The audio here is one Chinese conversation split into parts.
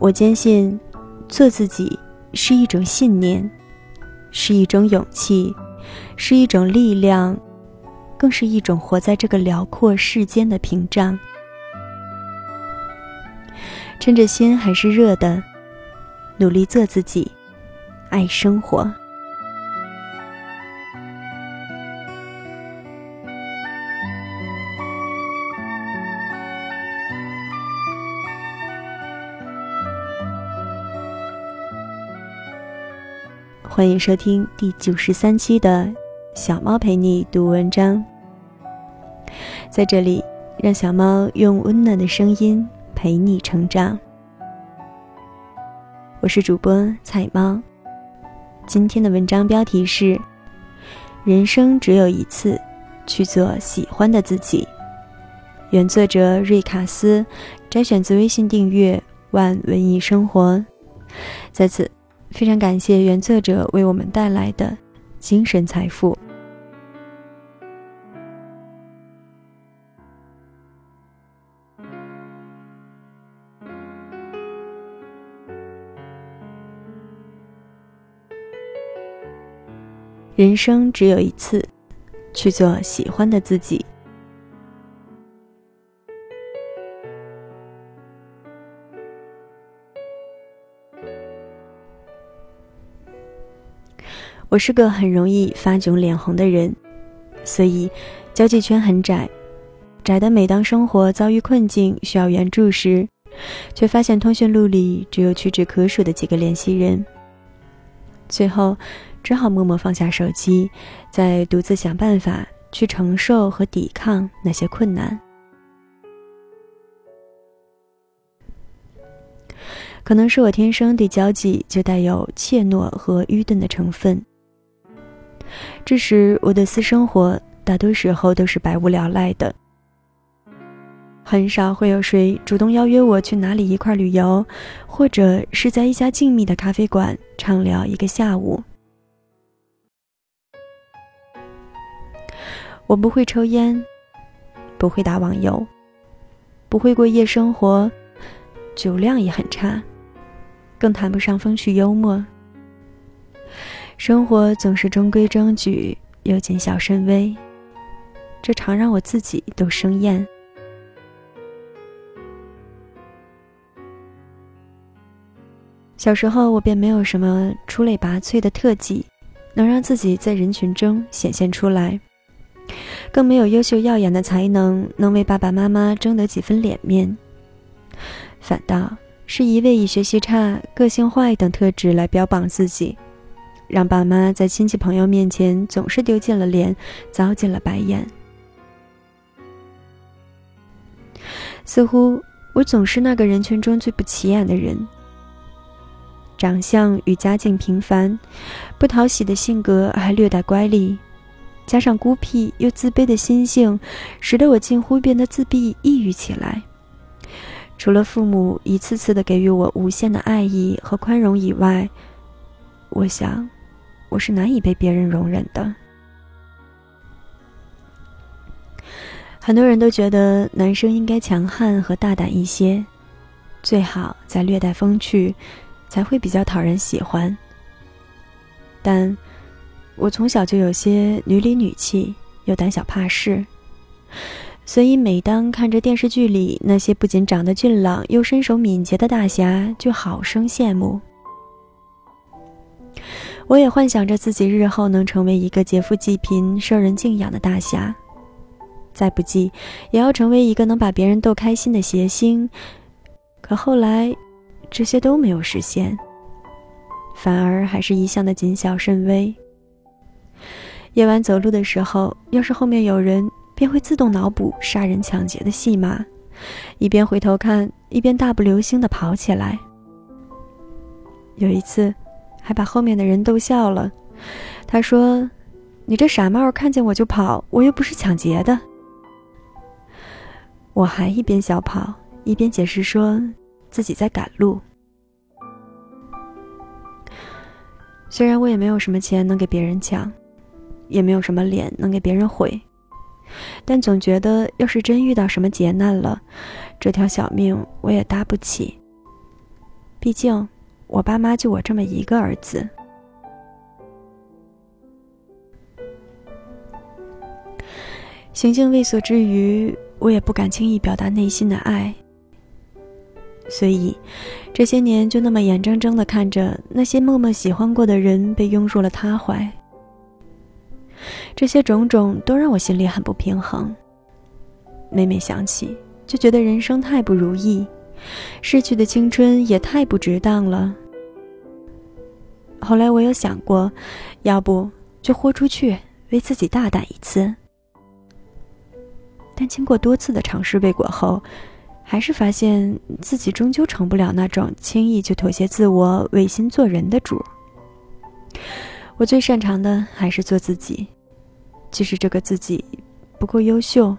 我坚信，做自己是一种信念，是一种勇气，是一种力量，更是一种活在这个辽阔世间的屏障。趁着心还是热的，努力做自己，爱生活。欢迎收听第九十三期的《小猫陪你读文章》。在这里，让小猫用温暖的声音。陪你成长，我是主播彩猫。今天的文章标题是：人生只有一次，去做喜欢的自己。原作者瑞卡斯，摘选自微信订阅万文艺生活。在此，非常感谢原作者为我们带来的精神财富。人生只有一次，去做喜欢的自己。我是个很容易发窘脸红的人，所以交际圈很窄，窄的每当生活遭遇困境需要援助时，却发现通讯录里只有屈指可数的几个联系人。最后。只好默默放下手机，再独自想办法去承受和抵抗那些困难。可能是我天生对交际就带有怯懦和愚钝的成分，这时我的私生活大多时候都是百无聊赖的。很少会有谁主动邀约我去哪里一块旅游，或者是在一家静谧的咖啡馆畅聊一个下午。我不会抽烟，不会打网游，不会过夜生活，酒量也很差，更谈不上风趣幽默。生活总是中规中矩又谨小慎微，这常让我自己都生厌。小时候我便没有什么出类拔萃的特技，能让自己在人群中显现出来。更没有优秀耀眼的才能，能为爸爸妈妈争得几分脸面。反倒是一味以学习差、个性坏等特质来标榜自己，让爸妈在亲戚朋友面前总是丢尽了脸，遭尽了白眼。似乎我总是那个人群中最不起眼的人。长相与家境平凡，不讨喜的性格还略带乖戾。加上孤僻又自卑的心性，使得我近乎变得自闭、抑郁起来。除了父母一次次的给予我无限的爱意和宽容以外，我想，我是难以被别人容忍的。很多人都觉得男生应该强悍和大胆一些，最好再略带风趣，才会比较讨人喜欢。但。我从小就有些女里女气，又胆小怕事，所以每当看着电视剧里那些不仅长得俊朗又身手敏捷的大侠，就好生羡慕。我也幻想着自己日后能成为一个劫富济贫、受人敬仰的大侠，再不济也要成为一个能把别人逗开心的谐星。可后来，这些都没有实现，反而还是一向的谨小慎微。夜晚走路的时候，要是后面有人，便会自动脑补杀人抢劫的戏码，一边回头看，一边大步流星地跑起来。有一次，还把后面的人逗笑了。他说：“你这傻帽，看见我就跑，我又不是抢劫的。”我还一边小跑，一边解释说自己在赶路。虽然我也没有什么钱能给别人抢。也没有什么脸能给别人毁，但总觉得要是真遇到什么劫难了，这条小命我也搭不起。毕竟我爸妈就我这么一个儿子。行径畏缩之余，我也不敢轻易表达内心的爱，所以这些年就那么眼睁睁的看着那些默默喜欢过的人被拥入了他怀。这些种种都让我心里很不平衡。每每想起，就觉得人生太不如意，逝去的青春也太不值当了。后来我有想过，要不就豁出去，为自己大胆一次。但经过多次的尝试未果后，还是发现自己终究成不了那种轻易就妥协自我、违心做人的主。我最擅长的还是做自己，即使这个自己不够优秀，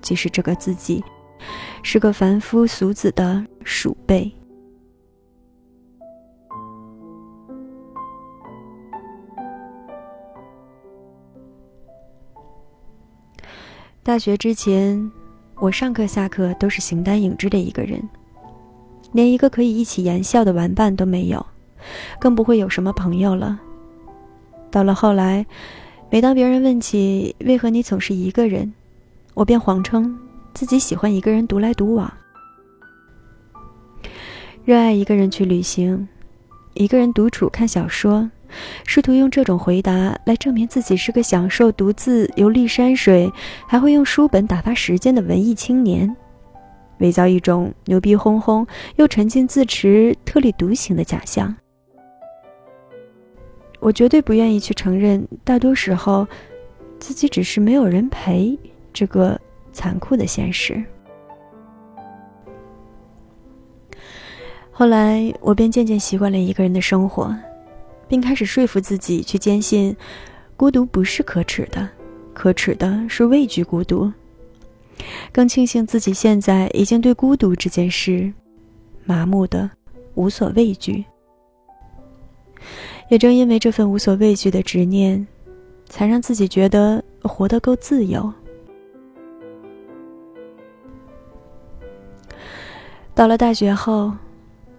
即使这个自己是个凡夫俗子的鼠辈。大学之前，我上课下课都是形单影只的一个人，连一个可以一起言笑的玩伴都没有，更不会有什么朋友了。到了后来，每当别人问起为何你总是一个人，我便谎称自己喜欢一个人独来独往，热爱一个人去旅行，一个人独处看小说，试图用这种回答来证明自己是个享受独自游历山水，还会用书本打发时间的文艺青年，伪造一种牛逼哄哄又沉浸自持、特立独行的假象。我绝对不愿意去承认，大多时候，自己只是没有人陪这个残酷的现实。后来，我便渐渐习惯了一个人的生活，并开始说服自己去坚信，孤独不是可耻的，可耻的是畏惧孤独。更庆幸自己现在已经对孤独这件事麻木的无所畏惧。也正因为这份无所畏惧的执念，才让自己觉得活得够自由。到了大学后，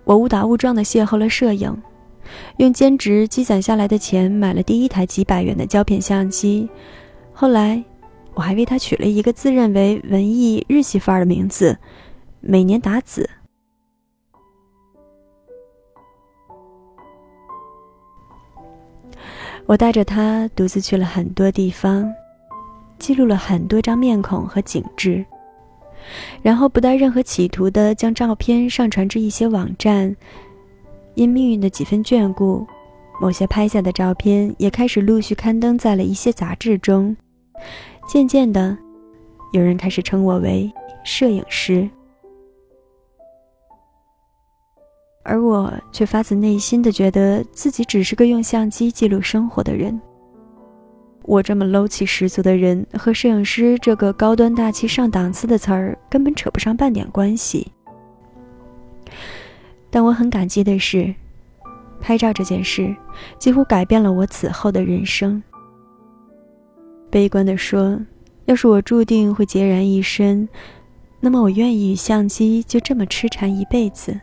我误打误撞的邂逅了摄影，用兼职积攒下来的钱买了第一台几百元的胶片相机。后来，我还为它取了一个自认为文艺日系范儿的名字——每年达子。我带着它独自去了很多地方，记录了很多张面孔和景致，然后不带任何企图的将照片上传至一些网站。因命运的几分眷顾，某些拍下的照片也开始陆续刊登在了一些杂志中。渐渐的，有人开始称我为摄影师。而我却发自内心的觉得自己只是个用相机记录生活的人。我这么 low 气十足的人，和摄影师这个高端大气上档次的词儿根本扯不上半点关系。但我很感激的是，拍照这件事几乎改变了我此后的人生。悲观的说，要是我注定会孑然一身，那么我愿意与相机就这么痴缠一辈子。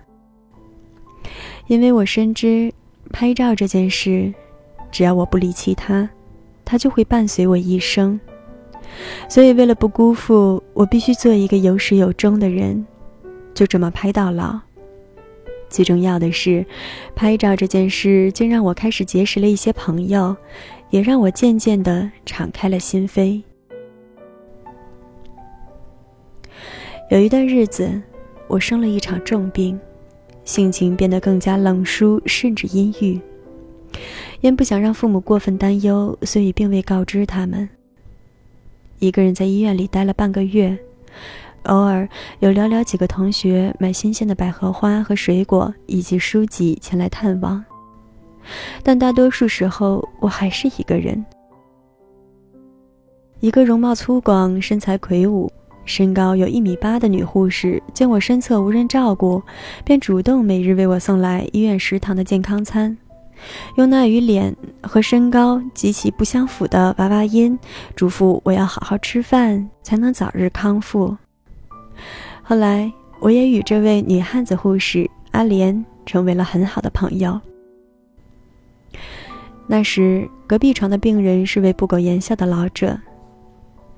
因为我深知，拍照这件事，只要我不离弃它，它就会伴随我一生。所以，为了不辜负，我必须做一个有始有终的人，就这么拍到老。最重要的是，拍照这件事竟让我开始结识了一些朋友，也让我渐渐的敞开了心扉。有一段日子，我生了一场重病。性情变得更加冷疏，甚至阴郁。因不想让父母过分担忧，所以并未告知他们。一个人在医院里待了半个月，偶尔有寥寥几个同学买新鲜的百合花和水果以及书籍前来探望，但大多数时候我还是一个人。一个容貌粗犷、身材魁梧。身高有一米八的女护士见我身侧无人照顾，便主动每日为我送来医院食堂的健康餐，用那与脸和身高极其不相符的娃娃音嘱咐我要好好吃饭，才能早日康复。后来，我也与这位女汉子护士阿莲成为了很好的朋友。那时，隔壁床的病人是位不苟言笑的老者，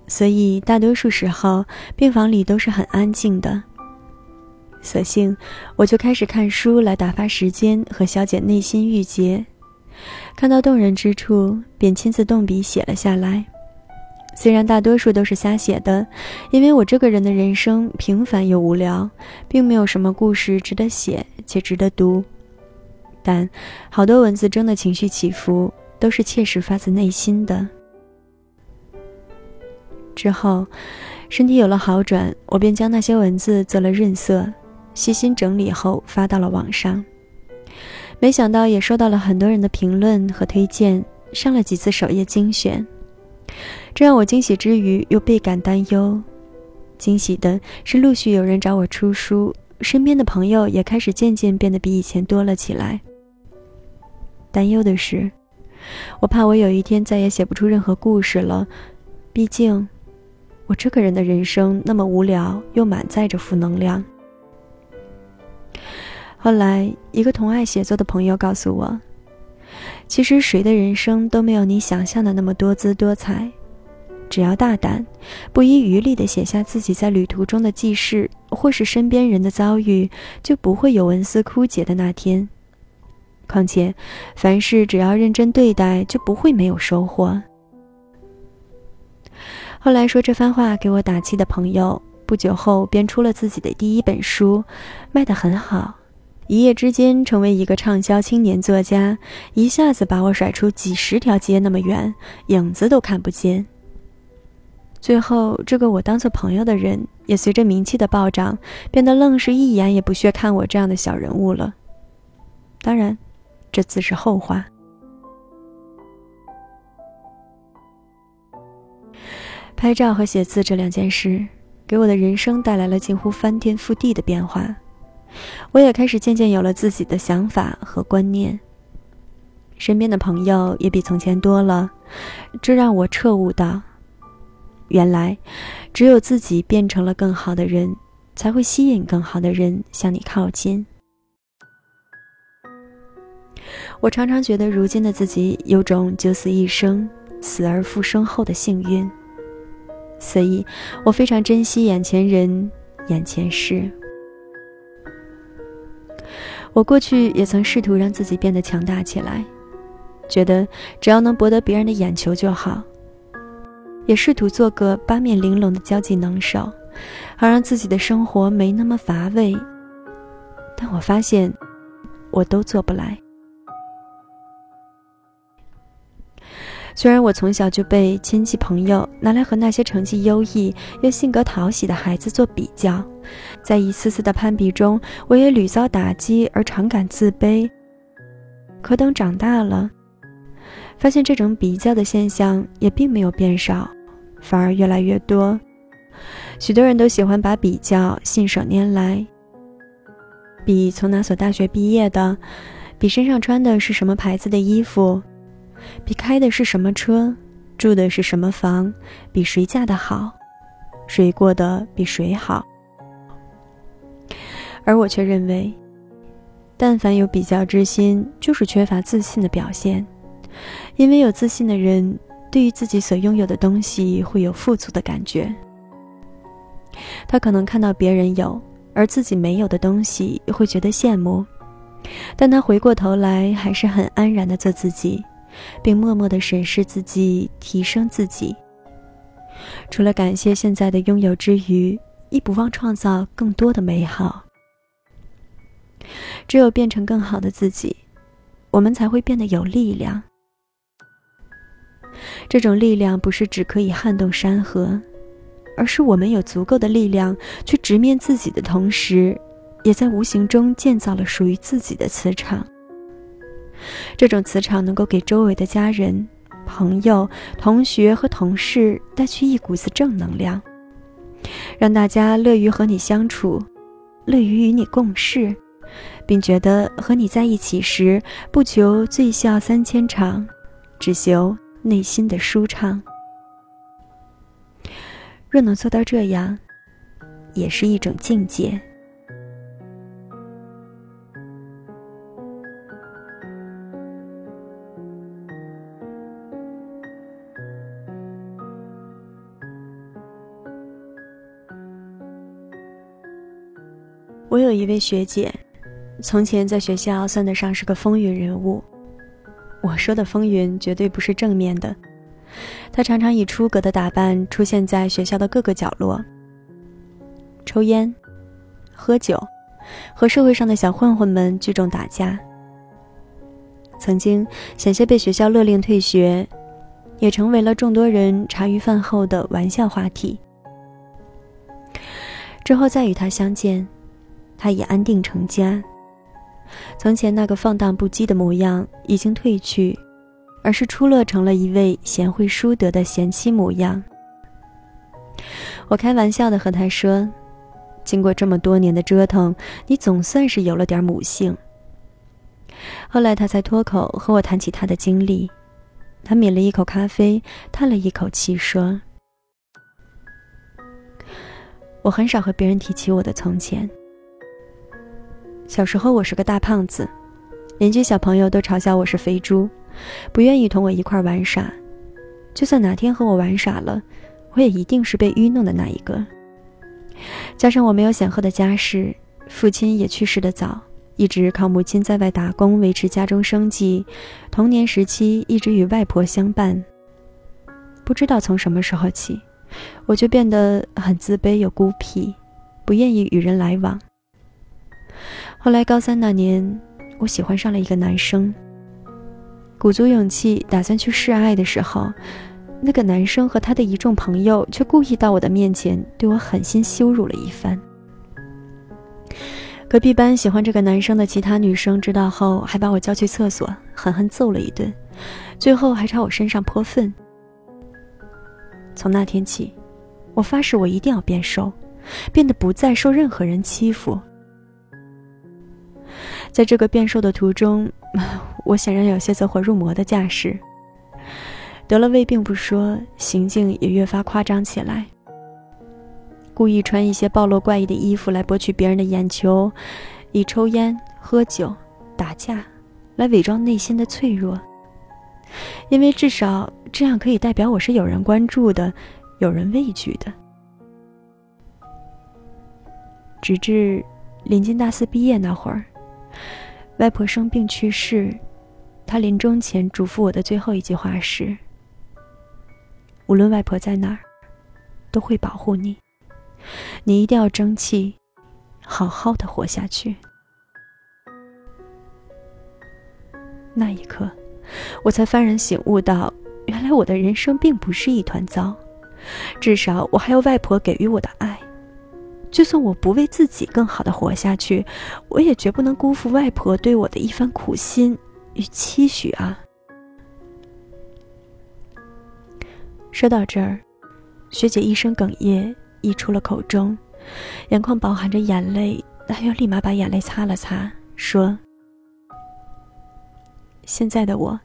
所以大多数时候病房里都是很安静的。索性，我就开始看书来打发时间和消解内心郁结。看到动人之处，便亲自动笔写了下来。虽然大多数都是瞎写的，因为我这个人的人生平凡又无聊，并没有什么故事值得写且值得读。但好多文字中的情绪起伏都是切实发自内心的。之后，身体有了好转，我便将那些文字做了润色，细心整理后发到了网上。没想到也收到了很多人的评论和推荐，上了几次首页精选。这让我惊喜之余又倍感担忧。惊喜的是，陆续有人找我出书，身边的朋友也开始渐渐变得比以前多了起来。担忧的是，我怕我有一天再也写不出任何故事了。毕竟，我这个人的人生那么无聊，又满载着负能量。后来，一个同爱写作的朋友告诉我，其实谁的人生都没有你想象的那么多姿多彩。只要大胆，不遗余力地写下自己在旅途中的记事，或是身边人的遭遇，就不会有文思枯竭的那天。况且，凡事只要认真对待，就不会没有收获。后来说这番话给我打气的朋友，不久后便出了自己的第一本书，卖得很好，一夜之间成为一个畅销青年作家，一下子把我甩出几十条街那么远，影子都看不见。最后，这个我当做朋友的人，也随着名气的暴涨，变得愣是一眼也不屑看我这样的小人物了。当然。这自是后话。拍照和写字这两件事，给我的人生带来了近乎翻天覆地的变化。我也开始渐渐有了自己的想法和观念。身边的朋友也比从前多了，这让我彻悟到：原来，只有自己变成了更好的人，才会吸引更好的人向你靠近。我常常觉得，如今的自己有种九死一生、死而复生后的幸运，所以我非常珍惜眼前人、眼前事。我过去也曾试图让自己变得强大起来，觉得只要能博得别人的眼球就好，也试图做个八面玲珑的交际能手，好让自己的生活没那么乏味。但我发现，我都做不来。虽然我从小就被亲戚朋友拿来和那些成绩优异又性格讨喜的孩子做比较，在一次次的攀比中，我也屡遭打击而常感自卑。可等长大了，发现这种比较的现象也并没有变少，反而越来越多。许多人都喜欢把比较信手拈来，比从哪所大学毕业的，比身上穿的是什么牌子的衣服。比开的是什么车，住的是什么房，比谁嫁得好，谁过得比谁好。而我却认为，但凡有比较之心，就是缺乏自信的表现。因为有自信的人，对于自己所拥有的东西会有富足的感觉。他可能看到别人有而自己没有的东西，会觉得羡慕，但他回过头来，还是很安然的做自己。并默默地审视自己，提升自己。除了感谢现在的拥有之余，亦不忘创造更多的美好。只有变成更好的自己，我们才会变得有力量。这种力量不是只可以撼动山河，而是我们有足够的力量去直面自己的同时，也在无形中建造了属于自己的磁场。这种磁场能够给周围的家人、朋友、同学和同事带去一股子正能量，让大家乐于和你相处，乐于与你共事，并觉得和你在一起时不求醉笑三千场，只求内心的舒畅。若能做到这样，也是一种境界。我有一位学姐，从前在学校算得上是个风云人物。我说的风云绝对不是正面的。她常常以出格的打扮出现在学校的各个角落，抽烟、喝酒，和社会上的小混混们聚众打架。曾经险些被学校勒令退学，也成为了众多人茶余饭后的玩笑话题。之后再与他相见，他已安定成家。从前那个放荡不羁的模样已经褪去，而是出落成了一位贤惠淑德的贤妻模样。我开玩笑的和他说：“经过这么多年的折腾，你总算是有了点母性。”后来他才脱口和我谈起他的经历。他抿了一口咖啡，叹了一口气说。我很少和别人提起我的从前。小时候我是个大胖子，邻居小朋友都嘲笑我是肥猪，不愿意同我一块玩耍。就算哪天和我玩耍了，我也一定是被愚弄的那一个。加上我没有显赫的家世，父亲也去世的早，一直靠母亲在外打工维持家中生计。童年时期一直与外婆相伴。不知道从什么时候起。我就变得很自卑又孤僻，不愿意与人来往。后来高三那年，我喜欢上了一个男生。鼓足勇气打算去示爱的时候，那个男生和他的一众朋友却故意到我的面前对我狠心羞辱了一番。隔壁班喜欢这个男生的其他女生知道后，还把我叫去厕所狠狠揍了一顿，最后还朝我身上泼粪。从那天起，我发誓我一定要变瘦，变得不再受任何人欺负。在这个变瘦的途中，我显然有些走火入魔的架势。得了胃病不说，行径也越发夸张起来。故意穿一些暴露怪异的衣服来博取别人的眼球，以抽烟、喝酒、打架来伪装内心的脆弱。因为至少这样可以代表我是有人关注的，有人畏惧的。直至临近大四毕业那会儿，外婆生病去世，她临终前嘱咐我的最后一句话是：“无论外婆在哪儿，都会保护你，你一定要争气，好好的活下去。”那一刻。我才幡然醒悟到，原来我的人生并不是一团糟，至少我还有外婆给予我的爱。就算我不为自己更好的活下去，我也绝不能辜负外婆对我的一番苦心与期许啊！说到这儿，学姐一声哽咽溢出了口中，眼眶饱含着眼泪，她又立马把眼泪擦了擦，说。现在的我，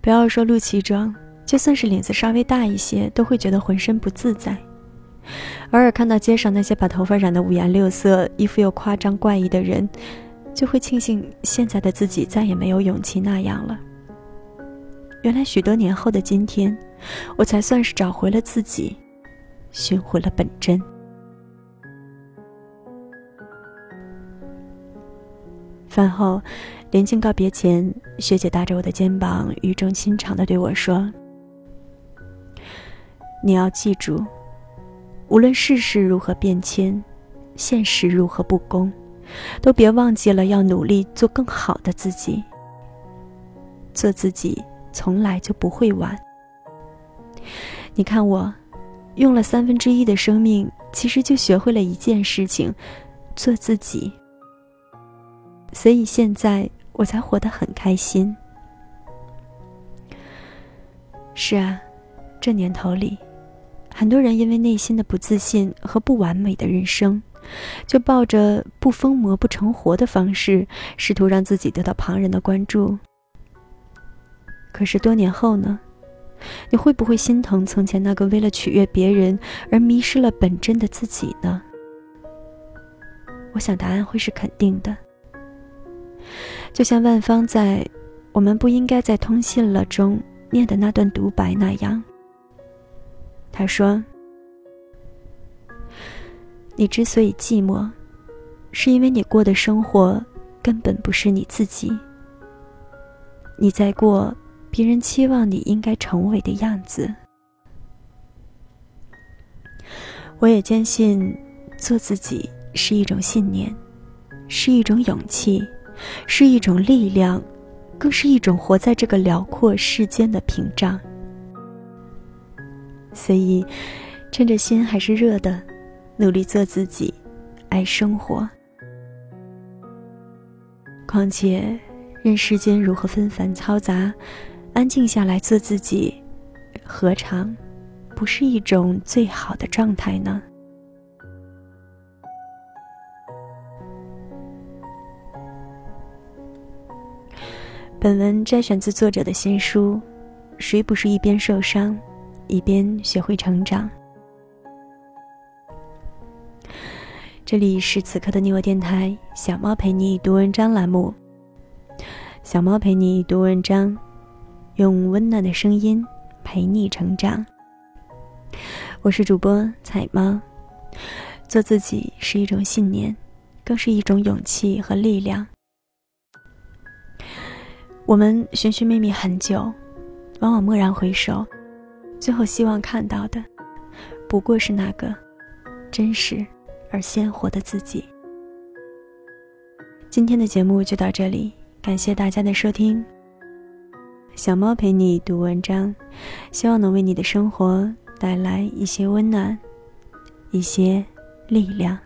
不要说露脐装，就算是领子稍微大一些，都会觉得浑身不自在。偶尔看到街上那些把头发染得五颜六色、衣服又夸张怪异的人，就会庆幸现在的自己再也没有勇气那样了。原来许多年后的今天，我才算是找回了自己，寻回了本真。饭后。临近告别前，学姐搭着我的肩膀，语重心长地对我说：“你要记住，无论世事如何变迁，现实如何不公，都别忘记了要努力做更好的自己。做自己从来就不会晚。你看我，用了三分之一的生命，其实就学会了一件事情：做自己。所以现在。”我才活得很开心。是啊，这年头里，很多人因为内心的不自信和不完美的人生，就抱着不疯魔不成活的方式，试图让自己得到旁人的关注。可是多年后呢？你会不会心疼从前那个为了取悦别人而迷失了本真的自己呢？我想答案会是肯定的。就像万芳在《我们不应该再通信了》中念的那段独白那样，他说：“你之所以寂寞，是因为你过的生活根本不是你自己。你在过别人期望你应该成为的样子。我也坚信，做自己是一种信念，是一种勇气，是一种力量，更是一种活在这个辽阔世间的屏障。所以，趁着心还是热的，努力做自己，爱生活。况且，任世间如何纷繁嘈杂，安静下来做自己，何尝不是一种最好的状态呢？本文摘选自作者的新书《谁不是一边受伤，一边学会成长》。这里是此刻的你我电台，小猫陪你读文章栏目。小猫陪你读文章，用温暖的声音陪你成长。我是主播彩猫。做自己是一种信念，更是一种勇气和力量。我们寻寻觅觅很久，往往蓦然回首，最后希望看到的，不过是那个真实而鲜活的自己。今天的节目就到这里，感谢大家的收听。小猫陪你读文章，希望能为你的生活带来一些温暖，一些力量。